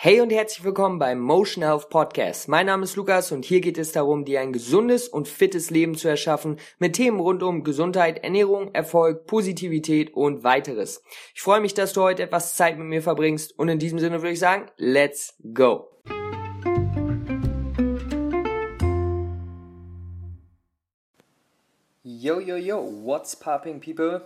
Hey und herzlich willkommen beim Motion Health Podcast. Mein Name ist Lukas und hier geht es darum, dir ein gesundes und fittes Leben zu erschaffen mit Themen rund um Gesundheit, Ernährung, Erfolg, Positivität und weiteres. Ich freue mich, dass du heute etwas Zeit mit mir verbringst und in diesem Sinne würde ich sagen, let's go. Yo, yo, yo, what's popping people?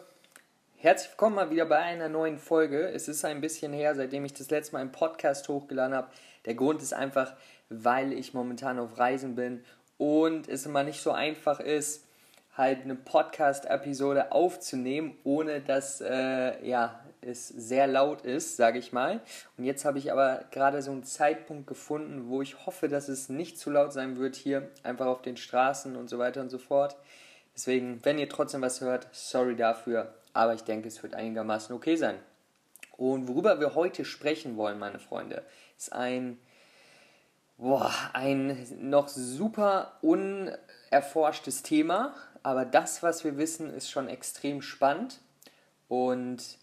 Herzlich willkommen mal wieder bei einer neuen Folge. Es ist ein bisschen her, seitdem ich das letzte Mal einen Podcast hochgeladen habe. Der Grund ist einfach, weil ich momentan auf Reisen bin und es immer nicht so einfach ist, halt eine Podcast-Episode aufzunehmen, ohne dass äh, ja, es sehr laut ist, sage ich mal. Und jetzt habe ich aber gerade so einen Zeitpunkt gefunden, wo ich hoffe, dass es nicht zu laut sein wird hier, einfach auf den Straßen und so weiter und so fort. Deswegen, wenn ihr trotzdem was hört, sorry dafür aber ich denke, es wird einigermaßen okay sein. Und worüber wir heute sprechen wollen, meine Freunde, ist ein, boah, ein noch super unerforschtes Thema, aber das, was wir wissen, ist schon extrem spannend. Und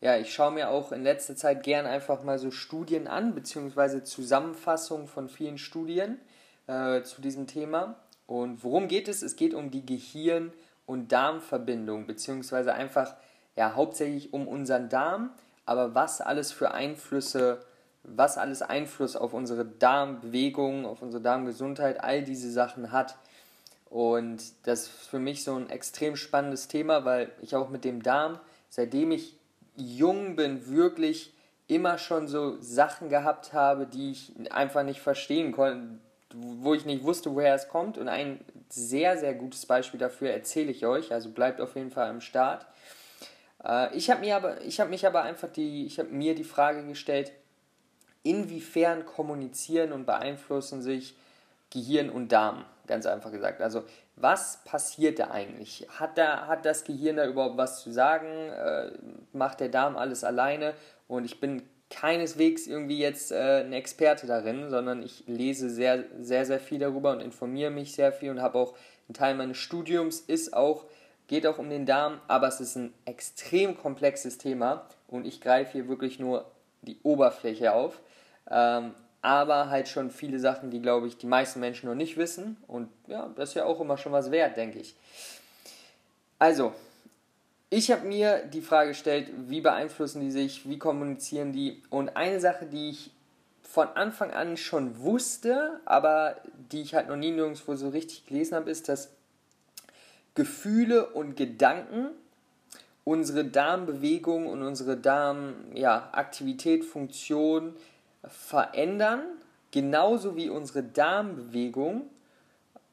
ja, ich schaue mir auch in letzter Zeit gern einfach mal so Studien an, beziehungsweise Zusammenfassungen von vielen Studien äh, zu diesem Thema. Und worum geht es? Es geht um die Gehirn- und Darmverbindung, beziehungsweise einfach ja hauptsächlich um unseren Darm, aber was alles für Einflüsse, was alles Einfluss auf unsere Darmbewegung, auf unsere Darmgesundheit, all diese Sachen hat. Und das ist für mich so ein extrem spannendes Thema, weil ich auch mit dem Darm, seitdem ich jung bin, wirklich immer schon so Sachen gehabt habe, die ich einfach nicht verstehen konnte, wo ich nicht wusste, woher es kommt. Und ein sehr, sehr gutes Beispiel dafür erzähle ich euch. Also bleibt auf jeden Fall am Start. Äh, ich habe mir aber, ich habe mich aber einfach die, ich habe mir die Frage gestellt, inwiefern kommunizieren und beeinflussen sich Gehirn und Darm, ganz einfach gesagt. Also was passiert da eigentlich? Hat, da, hat das Gehirn da überhaupt was zu sagen? Äh, macht der Darm alles alleine? Und ich bin keineswegs irgendwie jetzt äh, ein Experte darin, sondern ich lese sehr, sehr, sehr viel darüber und informiere mich sehr viel und habe auch ein Teil meines Studiums ist auch, geht auch um den Darm, aber es ist ein extrem komplexes Thema und ich greife hier wirklich nur die Oberfläche auf. Ähm, aber halt schon viele Sachen, die, glaube ich, die meisten Menschen noch nicht wissen. Und ja, das ist ja auch immer schon was wert, denke ich. Also, ich habe mir die Frage gestellt, wie beeinflussen die sich, wie kommunizieren die. Und eine Sache, die ich von Anfang an schon wusste, aber die ich halt noch nie nirgendwo so richtig gelesen habe, ist, dass Gefühle und Gedanken unsere Darmbewegung und unsere Darmaktivität, ja, Funktion verändern, genauso wie unsere Darmbewegung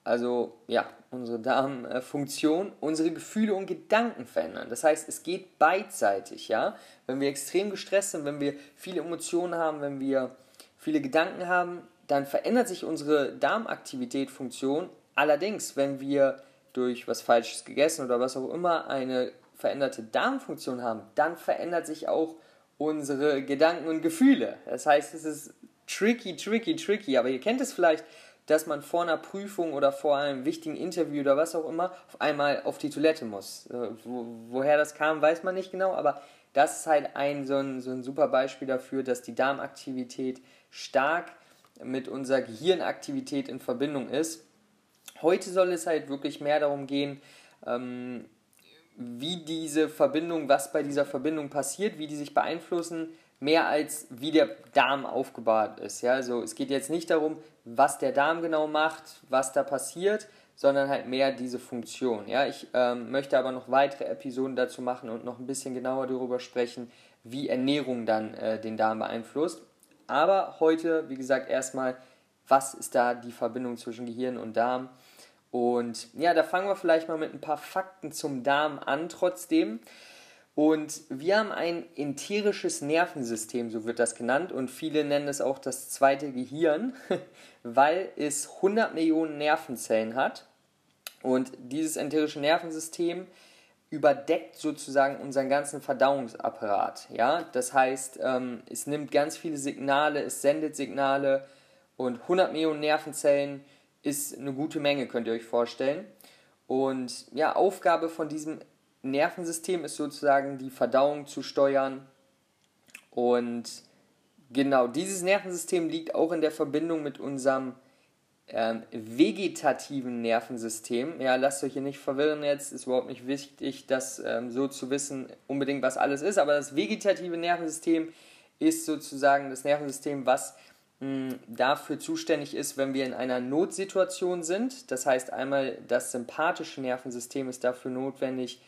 also ja, unsere Darmfunktion, unsere Gefühle und Gedanken verändern. Das heißt, es geht beidseitig, ja. Wenn wir extrem gestresst sind, wenn wir viele Emotionen haben, wenn wir viele Gedanken haben, dann verändert sich unsere Darmaktivität, Funktion. Allerdings, wenn wir durch was Falsches gegessen oder was auch immer eine veränderte Darmfunktion haben, dann verändert sich auch unsere Gedanken und Gefühle. Das heißt, es ist tricky, tricky, tricky. Aber ihr kennt es vielleicht, dass man vor einer Prüfung oder vor einem wichtigen Interview oder was auch immer auf einmal auf die Toilette muss. Wo, woher das kam, weiß man nicht genau, aber das ist halt ein so, ein so ein super Beispiel dafür, dass die Darmaktivität stark mit unserer Gehirnaktivität in Verbindung ist. Heute soll es halt wirklich mehr darum gehen, ähm, wie diese Verbindung, was bei dieser Verbindung passiert, wie die sich beeinflussen, mehr als wie der Darm aufgebaut ist. Ja? Also es geht jetzt nicht darum, was der Darm genau macht, was da passiert, sondern halt mehr diese Funktion. Ja? Ich ähm, möchte aber noch weitere Episoden dazu machen und noch ein bisschen genauer darüber sprechen, wie Ernährung dann äh, den Darm beeinflusst. Aber heute, wie gesagt, erstmal, was ist da die Verbindung zwischen Gehirn und Darm? Und ja, da fangen wir vielleicht mal mit ein paar Fakten zum Darm an trotzdem. Und wir haben ein enterisches Nervensystem, so wird das genannt, und viele nennen es auch das zweite Gehirn, weil es 100 Millionen Nervenzellen hat. Und dieses enterische Nervensystem überdeckt sozusagen unseren ganzen Verdauungsapparat. Ja? Das heißt, ähm, es nimmt ganz viele Signale, es sendet Signale und 100 Millionen Nervenzellen ist eine gute Menge, könnt ihr euch vorstellen. Und ja, Aufgabe von diesem Nervensystem ist sozusagen die Verdauung zu steuern und Genau, dieses Nervensystem liegt auch in der Verbindung mit unserem ähm, vegetativen Nervensystem. Ja, lasst euch hier nicht verwirren jetzt, ist überhaupt nicht wichtig, das ähm, so zu wissen, unbedingt was alles ist, aber das vegetative Nervensystem ist sozusagen das Nervensystem, was mh, dafür zuständig ist, wenn wir in einer Notsituation sind. Das heißt einmal, das sympathische Nervensystem ist dafür notwendig,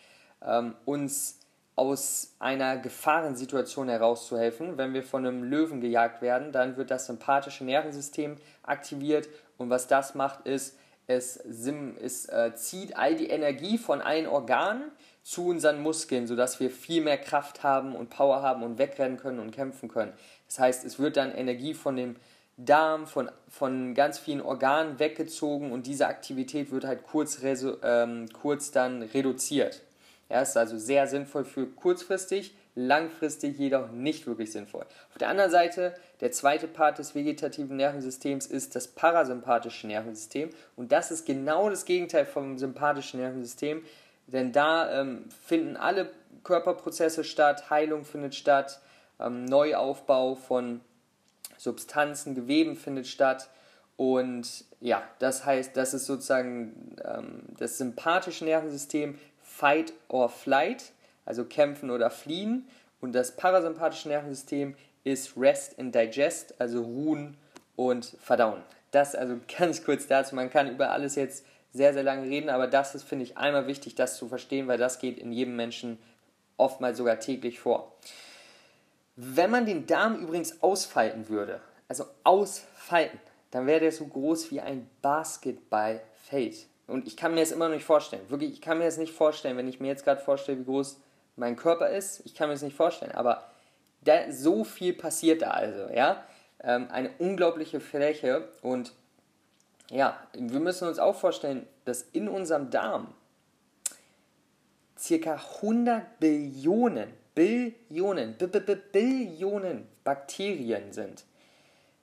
ähm, uns aus einer Gefahrensituation herauszuhelfen. Wenn wir von einem Löwen gejagt werden, dann wird das sympathische Nervensystem aktiviert und was das macht, ist, es, es äh, zieht all die Energie von allen Organen zu unseren Muskeln, sodass wir viel mehr Kraft haben und Power haben und wegrennen können und kämpfen können. Das heißt, es wird dann Energie von dem Darm, von, von ganz vielen Organen weggezogen und diese Aktivität wird halt kurz, ähm, kurz dann reduziert. Er ist also sehr sinnvoll für kurzfristig, langfristig jedoch nicht wirklich sinnvoll. Auf der anderen Seite, der zweite Part des vegetativen Nervensystems ist das parasympathische Nervensystem und das ist genau das Gegenteil vom sympathischen Nervensystem, denn da ähm, finden alle Körperprozesse statt, Heilung findet statt, ähm, Neuaufbau von Substanzen, Geweben findet statt und ja, das heißt, das ist sozusagen ähm, das sympathische Nervensystem Fight or Flight, also kämpfen oder fliehen. Und das parasympathische Nervensystem ist Rest and Digest, also ruhen und verdauen. Das also ganz kurz dazu. Man kann über alles jetzt sehr, sehr lange reden, aber das ist, finde ich, einmal wichtig, das zu verstehen, weil das geht in jedem Menschen oftmals sogar täglich vor. Wenn man den Darm übrigens ausfalten würde, also ausfalten, dann wäre der so groß wie ein Basketballfeld. Und ich kann mir das immer noch nicht vorstellen. Wirklich, ich kann mir das nicht vorstellen, wenn ich mir jetzt gerade vorstelle, wie groß mein Körper ist. Ich kann mir das nicht vorstellen. Aber da, so viel passiert da also, ja. Ähm, eine unglaubliche Fläche. Und ja, wir müssen uns auch vorstellen, dass in unserem Darm circa 100 Billionen, Billionen, B -B -B Billionen Bakterien sind.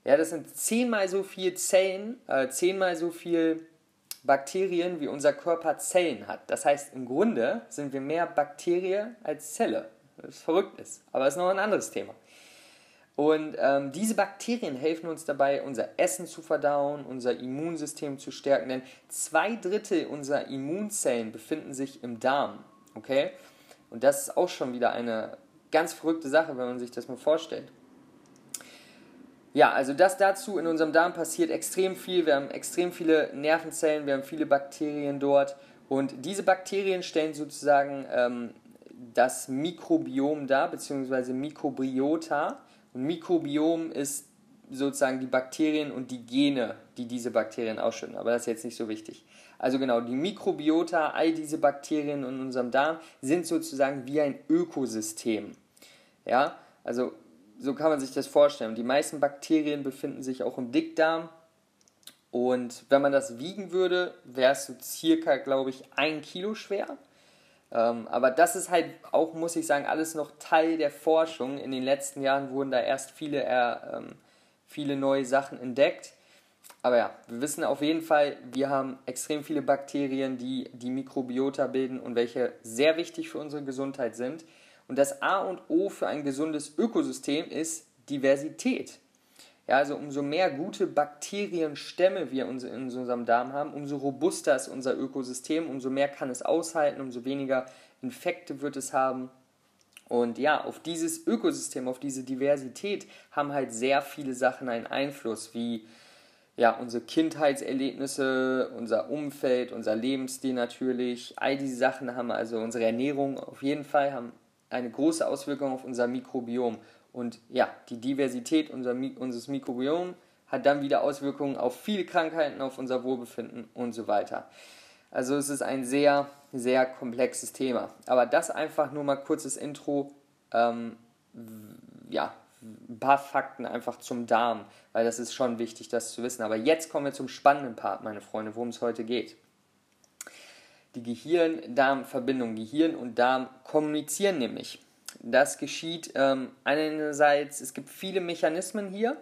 Ja, das sind zehnmal so viel Zellen, äh, zehnmal so viel Bakterien wie unser Körper Zellen hat. Das heißt, im Grunde sind wir mehr Bakterie als Zelle. Was verrückt ist. Aber das ist noch ein anderes Thema. Und ähm, diese Bakterien helfen uns dabei, unser Essen zu verdauen, unser Immunsystem zu stärken, denn zwei Drittel unserer Immunzellen befinden sich im Darm. Okay? Und das ist auch schon wieder eine ganz verrückte Sache, wenn man sich das mal vorstellt. Ja, also das dazu, in unserem Darm passiert extrem viel. Wir haben extrem viele Nervenzellen, wir haben viele Bakterien dort. Und diese Bakterien stellen sozusagen ähm, das Mikrobiom dar, beziehungsweise Mikrobiota. Und Mikrobiom ist sozusagen die Bakterien und die Gene, die diese Bakterien ausschütten. Aber das ist jetzt nicht so wichtig. Also genau, die Mikrobiota, all diese Bakterien in unserem Darm sind sozusagen wie ein Ökosystem. Ja, also so kann man sich das vorstellen. Die meisten Bakterien befinden sich auch im Dickdarm. Und wenn man das wiegen würde, wäre es so circa, glaube ich, ein Kilo schwer. Ähm, aber das ist halt auch, muss ich sagen, alles noch Teil der Forschung. In den letzten Jahren wurden da erst viele, ähm, viele neue Sachen entdeckt. Aber ja, wir wissen auf jeden Fall, wir haben extrem viele Bakterien, die die Mikrobiota bilden und welche sehr wichtig für unsere Gesundheit sind. Und das A und O für ein gesundes Ökosystem ist Diversität. Ja, also umso mehr gute Bakterienstämme wir in unserem Darm haben, umso robuster ist unser Ökosystem, umso mehr kann es aushalten, umso weniger Infekte wird es haben. Und ja, auf dieses Ökosystem, auf diese Diversität haben halt sehr viele Sachen einen Einfluss, wie ja, unsere Kindheitserlebnisse, unser Umfeld, unser Lebensstil natürlich. All diese Sachen haben also unsere Ernährung auf jeden Fall, haben eine große Auswirkung auf unser Mikrobiom. Und ja, die Diversität unser, unseres Mikrobioms hat dann wieder Auswirkungen auf viele Krankheiten, auf unser Wohlbefinden und so weiter. Also es ist ein sehr, sehr komplexes Thema. Aber das einfach nur mal kurzes Intro. Ähm, ja, ein paar Fakten einfach zum Darm, weil das ist schon wichtig, das zu wissen. Aber jetzt kommen wir zum spannenden Part, meine Freunde, worum es heute geht die Gehirn-Darm-Verbindung. Gehirn und Darm kommunizieren nämlich. Das geschieht ähm, einerseits, es gibt viele Mechanismen hier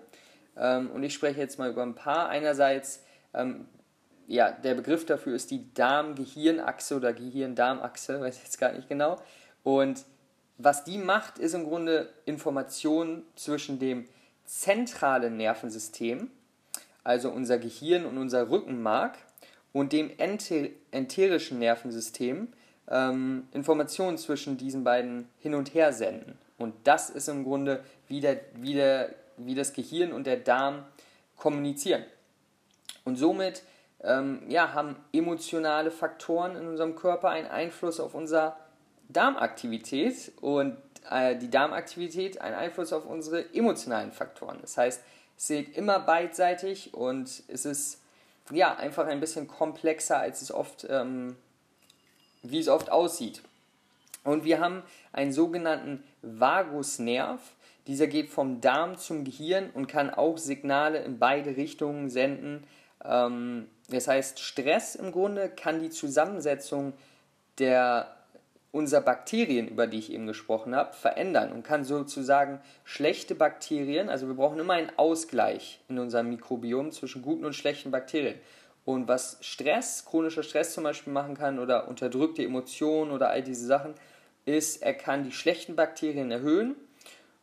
ähm, und ich spreche jetzt mal über ein paar. Einerseits, ähm, ja, der Begriff dafür ist die Darm-Gehirn-Achse oder Gehirn-Darm-Achse, weiß ich jetzt gar nicht genau. Und was die macht, ist im Grunde Information zwischen dem zentralen Nervensystem, also unser Gehirn und unser Rückenmark, und dem enterischen Nervensystem ähm, Informationen zwischen diesen beiden hin und her senden. Und das ist im Grunde, wie, der, wie, der, wie das Gehirn und der Darm kommunizieren. Und somit ähm, ja, haben emotionale Faktoren in unserem Körper einen Einfluss auf unsere Darmaktivität und äh, die Darmaktivität einen Einfluss auf unsere emotionalen Faktoren. Das heißt, es geht immer beidseitig und es ist ja einfach ein bisschen komplexer, als es oft, ähm, wie es oft aussieht. Und wir haben einen sogenannten Vagusnerv. Dieser geht vom Darm zum Gehirn und kann auch Signale in beide Richtungen senden. Ähm, das heißt, Stress im Grunde kann die Zusammensetzung der unserer Bakterien, über die ich eben gesprochen habe, verändern und kann sozusagen schlechte Bakterien, also wir brauchen immer einen Ausgleich in unserem Mikrobiom zwischen guten und schlechten Bakterien. Und was Stress, chronischer Stress zum Beispiel machen kann oder unterdrückte Emotionen oder all diese Sachen, ist, er kann die schlechten Bakterien erhöhen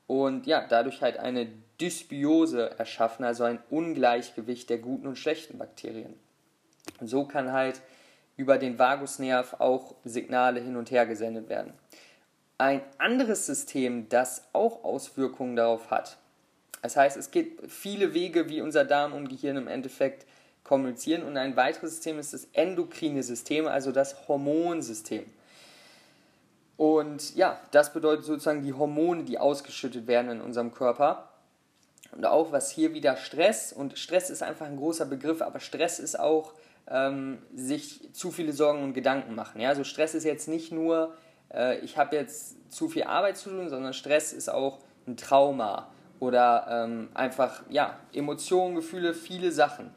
und ja, dadurch halt eine Dysbiose erschaffen, also ein Ungleichgewicht der guten und schlechten Bakterien. Und so kann halt über den Vagusnerv auch Signale hin und her gesendet werden. Ein anderes System, das auch Auswirkungen darauf hat. Das heißt, es gibt viele Wege, wie unser Darm und Gehirn im Endeffekt kommunizieren. Und ein weiteres System ist das endokrine System, also das Hormonsystem. Und ja, das bedeutet sozusagen die Hormone, die ausgeschüttet werden in unserem Körper. Und auch was hier wieder Stress, und Stress ist einfach ein großer Begriff, aber Stress ist auch ähm, sich zu viele Sorgen und Gedanken machen. Ja? Also Stress ist jetzt nicht nur, äh, ich habe jetzt zu viel Arbeit zu tun, sondern Stress ist auch ein Trauma oder ähm, einfach ja, Emotionen, Gefühle, viele Sachen.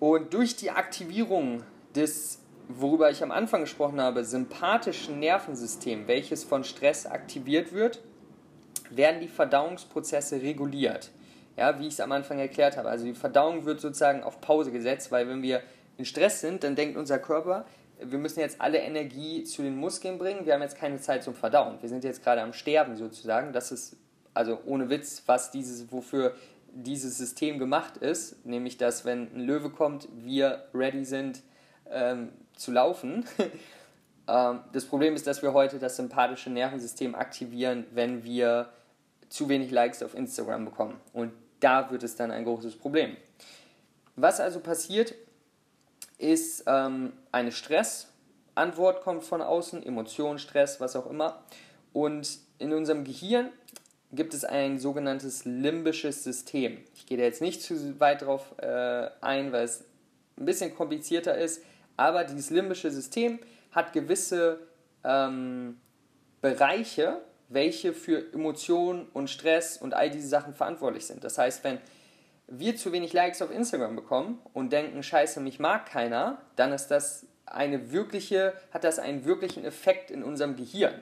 Und durch die Aktivierung des, worüber ich am Anfang gesprochen habe, sympathischen Nervensystems, welches von Stress aktiviert wird, werden die Verdauungsprozesse reguliert. Ja, wie ich es am Anfang erklärt habe. Also die Verdauung wird sozusagen auf Pause gesetzt, weil wenn wir in Stress sind, dann denkt unser Körper, wir müssen jetzt alle Energie zu den Muskeln bringen, wir haben jetzt keine Zeit zum Verdauen. Wir sind jetzt gerade am Sterben sozusagen. Das ist also ohne Witz, was dieses, wofür dieses System gemacht ist, nämlich dass wenn ein Löwe kommt, wir ready sind ähm, zu laufen. ähm, das Problem ist, dass wir heute das sympathische Nervensystem aktivieren, wenn wir zu wenig Likes auf Instagram bekommen. Und da wird es dann ein großes Problem. Was also passiert, ist ähm, eine Stressantwort kommt von außen, Emotion, Stress, was auch immer. Und in unserem Gehirn gibt es ein sogenanntes limbisches System. Ich gehe da jetzt nicht zu weit drauf äh, ein, weil es ein bisschen komplizierter ist, aber dieses limbische System hat gewisse ähm, Bereiche, welche für Emotionen und Stress und all diese Sachen verantwortlich sind. Das heißt, wenn wir zu wenig Likes auf Instagram bekommen und denken, scheiße, mich mag keiner, dann ist das eine wirkliche, hat das einen wirklichen Effekt in unserem Gehirn.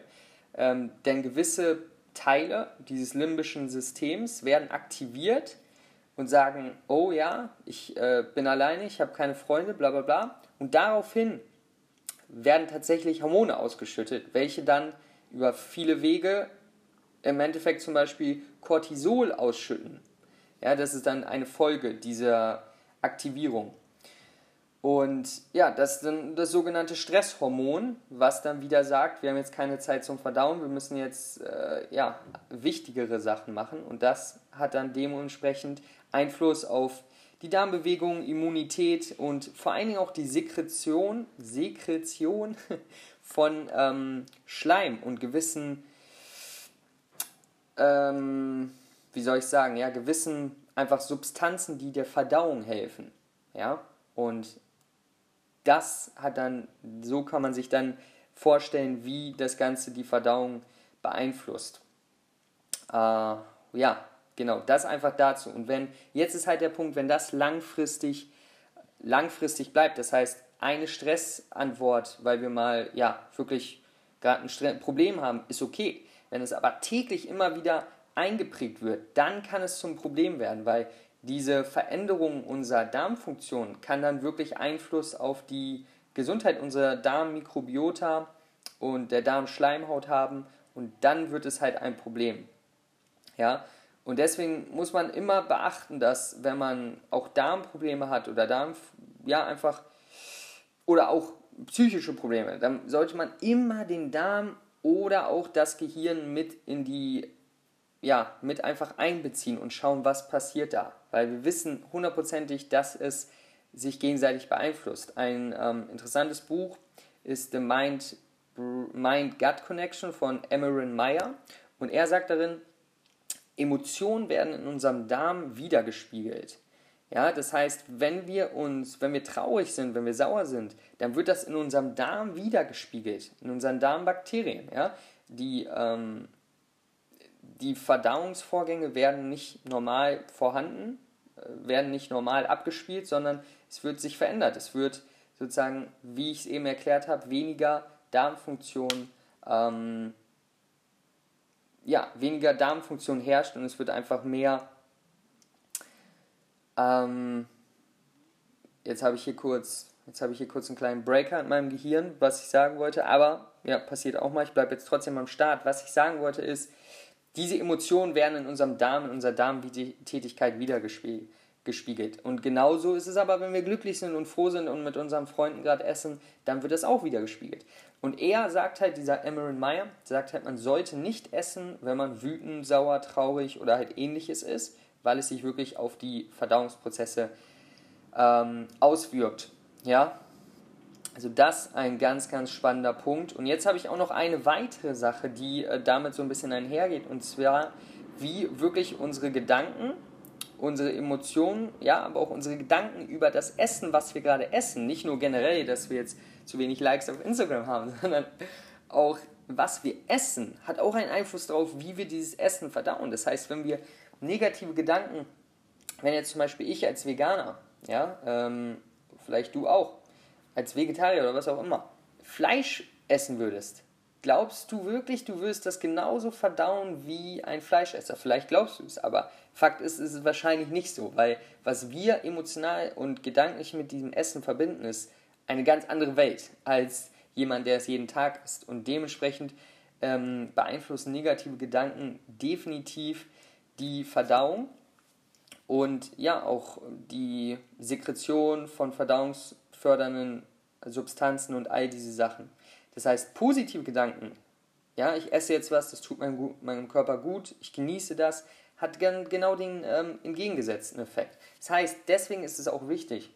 Ähm, denn gewisse Teile dieses limbischen Systems werden aktiviert und sagen, oh ja, ich äh, bin alleine, ich habe keine Freunde, bla bla bla. Und daraufhin werden tatsächlich Hormone ausgeschüttet, welche dann über viele Wege im Endeffekt zum Beispiel Cortisol ausschütten. Ja, das ist dann eine Folge dieser Aktivierung. Und ja, das ist dann das sogenannte Stresshormon, was dann wieder sagt, wir haben jetzt keine Zeit zum Verdauen, wir müssen jetzt äh, ja, wichtigere Sachen machen. Und das hat dann dementsprechend Einfluss auf die Darmbewegung, Immunität und vor allen Dingen auch die Sekretion, Sekretion von ähm, Schleim und gewissen, ähm, wie soll ich sagen, ja, gewissen einfach Substanzen, die der Verdauung helfen. Ja, und das hat dann, so kann man sich dann vorstellen, wie das Ganze die Verdauung beeinflusst. Äh, ja, genau, das einfach dazu. Und wenn, jetzt ist halt der Punkt, wenn das langfristig, langfristig bleibt, das heißt, eine Stressantwort, weil wir mal, ja, wirklich gerade ein Problem haben, ist okay. Wenn es aber täglich immer wieder eingeprägt wird, dann kann es zum Problem werden, weil diese Veränderung unserer Darmfunktion kann dann wirklich Einfluss auf die Gesundheit unserer Darmmikrobiota und der Darmschleimhaut haben und dann wird es halt ein Problem. Ja? Und deswegen muss man immer beachten, dass wenn man auch Darmprobleme hat oder Darm, ja, einfach, oder auch psychische Probleme, dann sollte man immer den Darm oder auch das Gehirn mit in die, ja, mit einfach einbeziehen und schauen, was passiert da. Weil wir wissen hundertprozentig, dass es sich gegenseitig beeinflusst. Ein ähm, interessantes Buch ist The Mind, Mind-Gut Connection von Emerin Meyer und er sagt darin, Emotionen werden in unserem Darm wiedergespiegelt. Ja, das heißt, wenn wir uns, wenn wir traurig sind, wenn wir sauer sind, dann wird das in unserem Darm wiedergespiegelt, in unseren Darmbakterien. Ja, die, ähm, die Verdauungsvorgänge werden nicht normal vorhanden, äh, werden nicht normal abgespielt, sondern es wird sich verändert. Es wird sozusagen, wie ich es eben erklärt habe, weniger Darmfunktion, ähm, ja, weniger Darmfunktion herrscht und es wird einfach mehr ähm, jetzt habe ich hier kurz, jetzt habe ich hier kurz einen kleinen Breaker in meinem Gehirn, was ich sagen wollte, aber ja, passiert auch mal. Ich bleibe jetzt trotzdem am Start. Was ich sagen wollte ist, diese Emotionen werden in unserem Darm, in unserer Darmtätigkeit wiedergespiegelt. Und genauso ist es aber, wenn wir glücklich sind und froh sind und mit unseren Freunden gerade essen, dann wird das auch wiedergespiegelt. Und er sagt halt, dieser Emerin Meyer, sagt halt, man sollte nicht essen, wenn man wütend, sauer, traurig oder halt ähnliches ist, weil es sich wirklich auf die Verdauungsprozesse ähm, auswirkt. Ja, also das ein ganz, ganz spannender Punkt. Und jetzt habe ich auch noch eine weitere Sache, die äh, damit so ein bisschen einhergeht, und zwar wie wirklich unsere Gedanken, unsere Emotionen, ja, aber auch unsere Gedanken über das Essen, was wir gerade essen, nicht nur generell, dass wir jetzt zu wenig Likes auf Instagram haben, sondern auch was wir essen, hat auch einen Einfluss darauf, wie wir dieses Essen verdauen. Das heißt, wenn wir negative Gedanken, wenn jetzt zum Beispiel ich als Veganer, ja, ähm, vielleicht du auch, als Vegetarier oder was auch immer, Fleisch essen würdest, glaubst du wirklich, du würdest das genauso verdauen wie ein Fleischesser? Vielleicht glaubst du es, aber Fakt ist, ist es wahrscheinlich nicht so, weil was wir emotional und gedanklich mit diesem Essen verbinden, ist eine ganz andere Welt als jemand, der es jeden Tag isst. Und dementsprechend ähm, beeinflussen negative Gedanken definitiv die Verdauung und ja auch die Sekretion von verdauungsfördernden Substanzen und all diese Sachen. Das heißt, positive Gedanken, ja, ich esse jetzt was, das tut meinem, meinem Körper gut, ich genieße das, hat genau den ähm, entgegengesetzten Effekt. Das heißt, deswegen ist es auch wichtig,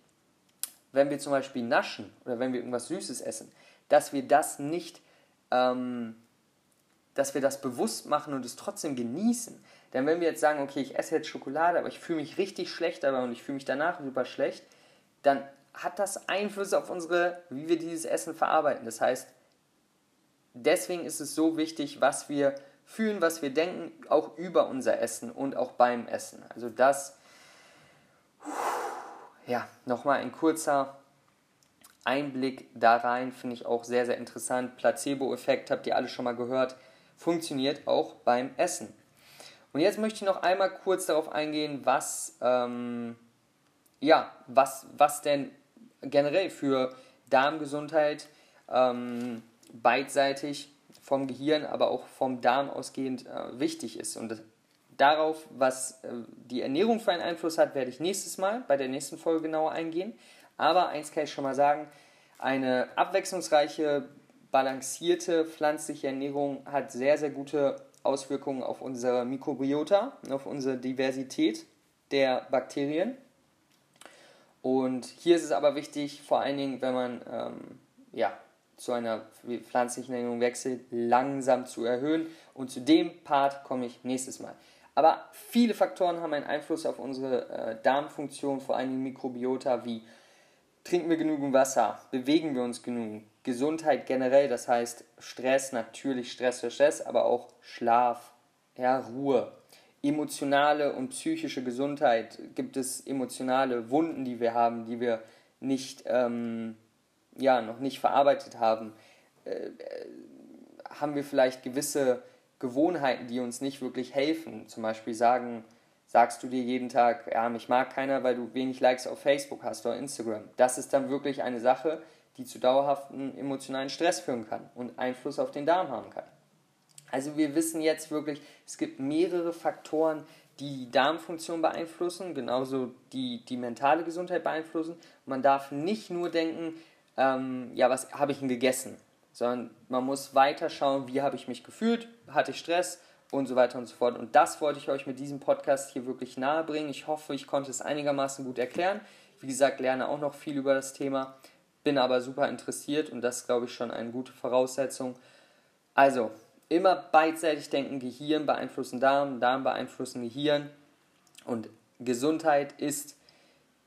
wenn wir zum Beispiel naschen oder wenn wir irgendwas Süßes essen, dass wir das nicht, ähm, dass wir das bewusst machen und es trotzdem genießen. Denn wenn wir jetzt sagen, okay, ich esse jetzt Schokolade, aber ich fühle mich richtig schlecht dabei und ich fühle mich danach super schlecht, dann hat das Einflüsse auf unsere, wie wir dieses Essen verarbeiten. Das heißt, deswegen ist es so wichtig, was wir fühlen, was wir denken, auch über unser Essen und auch beim Essen. Also das, ja, nochmal ein kurzer Einblick da rein, finde ich auch sehr, sehr interessant. Placebo-Effekt, habt ihr alle schon mal gehört, funktioniert auch beim Essen. Und jetzt möchte ich noch einmal kurz darauf eingehen, was, ähm, ja, was, was denn generell für Darmgesundheit ähm, beidseitig vom Gehirn, aber auch vom Darm ausgehend äh, wichtig ist. Und darauf, was äh, die Ernährung für einen Einfluss hat, werde ich nächstes Mal bei der nächsten Folge genauer eingehen. Aber eins kann ich schon mal sagen, eine abwechslungsreiche, balancierte pflanzliche Ernährung hat sehr, sehr gute Auswirkungen auf unser Mikrobiota, auf unsere Diversität der Bakterien. Und hier ist es aber wichtig, vor allen Dingen, wenn man ähm, ja, zu einer pflanzlichen Ernährung wechselt, langsam zu erhöhen. Und zu dem Part komme ich nächstes Mal. Aber viele Faktoren haben einen Einfluss auf unsere äh, Darmfunktion, vor allem Mikrobiota, wie trinken wir genügend Wasser, bewegen wir uns genug, Gesundheit generell, das heißt Stress, natürlich Stress für Stress, aber auch Schlaf, ja, Ruhe, emotionale und psychische Gesundheit. Gibt es emotionale Wunden, die wir haben, die wir nicht, ähm, ja, noch nicht verarbeitet haben? Äh, äh, haben wir vielleicht gewisse Gewohnheiten, die uns nicht wirklich helfen? Zum Beispiel sagen, sagst du dir jeden Tag, ja, mich mag keiner, weil du wenig Likes auf Facebook hast oder Instagram. Das ist dann wirklich eine Sache, die zu dauerhaften emotionalen Stress führen kann und Einfluss auf den Darm haben kann. Also wir wissen jetzt wirklich, es gibt mehrere Faktoren, die Darmfunktion beeinflussen, genauso die, die mentale Gesundheit beeinflussen. Man darf nicht nur denken, ähm, ja, was habe ich denn gegessen, sondern man muss weiter schauen, wie habe ich mich gefühlt, hatte ich Stress und so weiter und so fort. Und das wollte ich euch mit diesem Podcast hier wirklich nahe bringen. Ich hoffe, ich konnte es einigermaßen gut erklären. Wie gesagt, lerne auch noch viel über das Thema, bin aber super interessiert und das glaube ich, schon eine gute Voraussetzung. Also, immer beidseitig denken, Gehirn beeinflussen Darm, Darm beeinflussen Gehirn und Gesundheit ist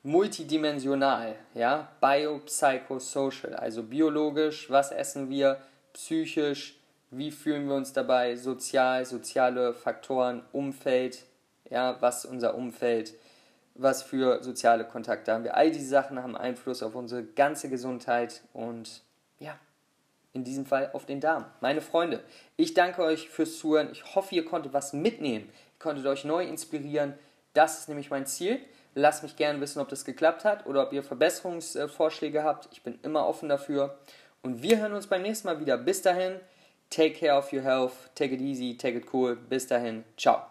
multidimensional, ja, biopsychosocial, also biologisch, was essen wir, psychisch, wie fühlen wir uns dabei, sozial, soziale Faktoren, Umfeld, ja, was unser Umfeld, was für soziale Kontakte haben wir. All diese Sachen haben Einfluss auf unsere ganze Gesundheit und ja, in diesem Fall auf den Darm. Meine Freunde, ich danke euch fürs Zuhören. Ich hoffe, ihr konntet was mitnehmen. Ihr konntet euch neu inspirieren. Das ist nämlich mein Ziel. Lasst mich gerne wissen, ob das geklappt hat oder ob ihr Verbesserungsvorschläge habt. Ich bin immer offen dafür. Und wir hören uns beim nächsten Mal wieder. Bis dahin, take care of your health, take it easy, take it cool. Bis dahin, ciao.